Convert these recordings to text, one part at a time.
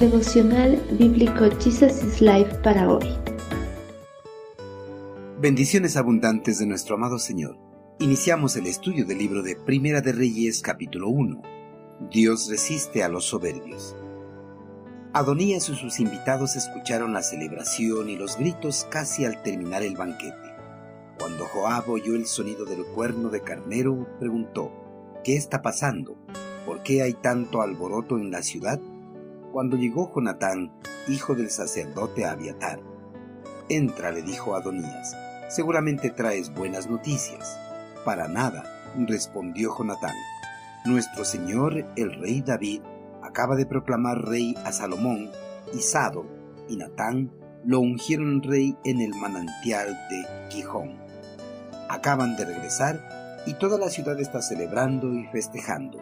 Devocional Bíblico Jesus is Life para hoy. Bendiciones abundantes de nuestro amado Señor. Iniciamos el estudio del libro de Primera de Reyes capítulo 1. Dios resiste a los soberbios. Adonías y sus invitados escucharon la celebración y los gritos casi al terminar el banquete. Cuando Joab oyó el sonido del cuerno de carnero, preguntó, ¿qué está pasando? ¿Por qué hay tanto alboroto en la ciudad? Cuando llegó Jonatán, hijo del sacerdote Abiatar, Entra, le dijo Adonías, seguramente traes buenas noticias. Para nada, respondió Jonatán. Nuestro señor, el rey David, acaba de proclamar rey a Salomón, y Sado y Natán lo ungieron rey en el manantial de Gijón. Acaban de regresar y toda la ciudad está celebrando y festejando.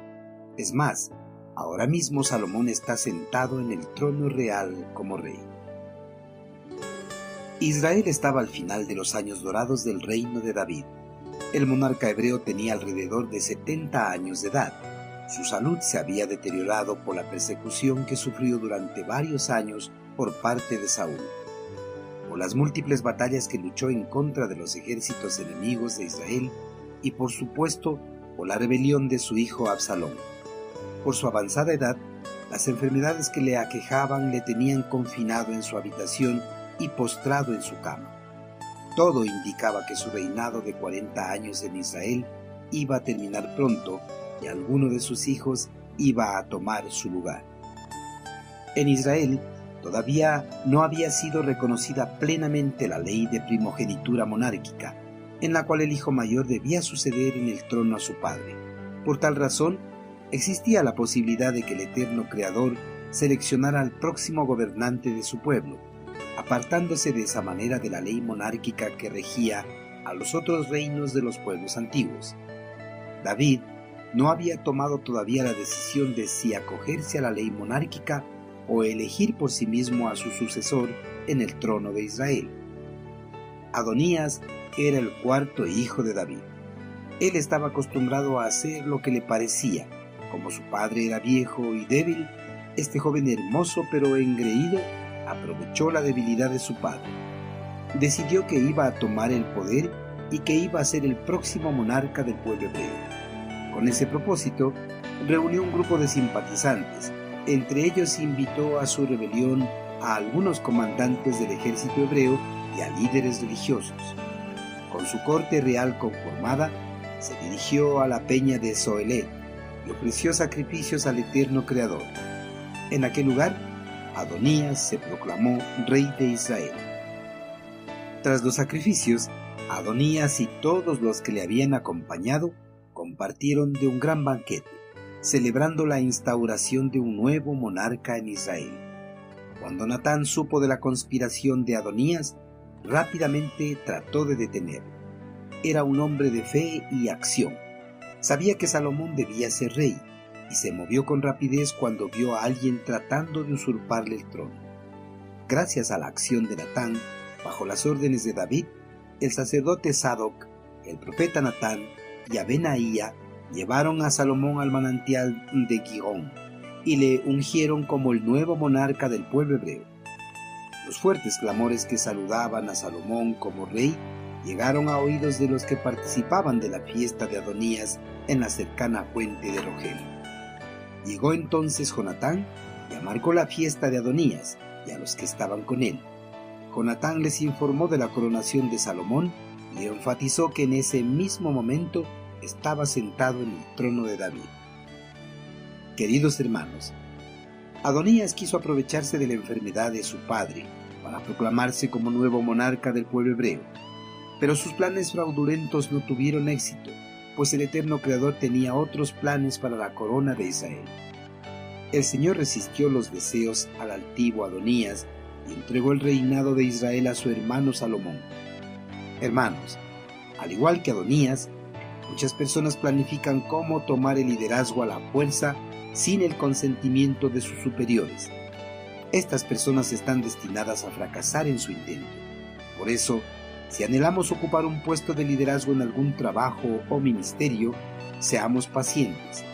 Es más, ahora mismo Salomón está sentado en el trono real como rey. Israel estaba al final de los años dorados del reino de David. El monarca hebreo tenía alrededor de 70 años de edad. Su salud se había deteriorado por la persecución que sufrió durante varios años por parte de Saúl, por las múltiples batallas que luchó en contra de los ejércitos enemigos de Israel y por supuesto por la rebelión de su hijo Absalón. Por su avanzada edad, las enfermedades que le aquejaban le tenían confinado en su habitación y postrado en su cama. Todo indicaba que su reinado de 40 años en Israel iba a terminar pronto y alguno de sus hijos iba a tomar su lugar. En Israel todavía no había sido reconocida plenamente la ley de primogenitura monárquica, en la cual el hijo mayor debía suceder en el trono a su padre. Por tal razón, existía la posibilidad de que el eterno Creador seleccionara al próximo gobernante de su pueblo, apartándose de esa manera de la ley monárquica que regía a los otros reinos de los pueblos antiguos. David no había tomado todavía la decisión de si acogerse a la ley monárquica o elegir por sí mismo a su sucesor en el trono de Israel. Adonías era el cuarto hijo de David. Él estaba acostumbrado a hacer lo que le parecía, como su padre era viejo y débil, este joven hermoso pero engreído aprovechó la debilidad de su padre. Decidió que iba a tomar el poder y que iba a ser el próximo monarca del pueblo hebreo. Con ese propósito, reunió un grupo de simpatizantes. Entre ellos invitó a su rebelión a algunos comandantes del ejército hebreo y a líderes religiosos. Con su corte real conformada, se dirigió a la peña de Zoelet, y ofreció sacrificios al eterno Creador. En aquel lugar, Adonías se proclamó rey de Israel. Tras los sacrificios, Adonías y todos los que le habían acompañado compartieron de un gran banquete, celebrando la instauración de un nuevo monarca en Israel. Cuando Natán supo de la conspiración de Adonías, rápidamente trató de detenerlo. Era un hombre de fe y acción Sabía que Salomón debía ser rey y se movió con rapidez cuando vio a alguien tratando de usurparle el trono. Gracias a la acción de Natán, bajo las órdenes de David, el sacerdote Sadoc, el profeta Natán y Abenaía llevaron a Salomón al manantial de Gihón y le ungieron como el nuevo monarca del pueblo hebreo. Los fuertes clamores que saludaban a Salomón como rey llegaron a oídos de los que participaban de la fiesta de Adonías en la cercana fuente de Rogelio. Llegó entonces Jonatán y amargó la fiesta de Adonías y a los que estaban con él. Jonatán les informó de la coronación de Salomón y enfatizó que en ese mismo momento estaba sentado en el trono de David. Queridos hermanos, Adonías quiso aprovecharse de la enfermedad de su padre para proclamarse como nuevo monarca del pueblo hebreo pero sus planes fraudulentos no tuvieron éxito, pues el eterno Creador tenía otros planes para la corona de Israel. El Señor resistió los deseos al altivo Adonías y entregó el reinado de Israel a su hermano Salomón. Hermanos, al igual que Adonías, muchas personas planifican cómo tomar el liderazgo a la fuerza sin el consentimiento de sus superiores. Estas personas están destinadas a fracasar en su intento. Por eso, si anhelamos ocupar un puesto de liderazgo en algún trabajo o ministerio, seamos pacientes.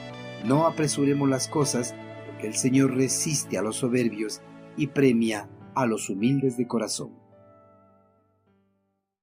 No apresuremos las cosas, porque el Señor resiste a los soberbios y premia a los humildes de corazón.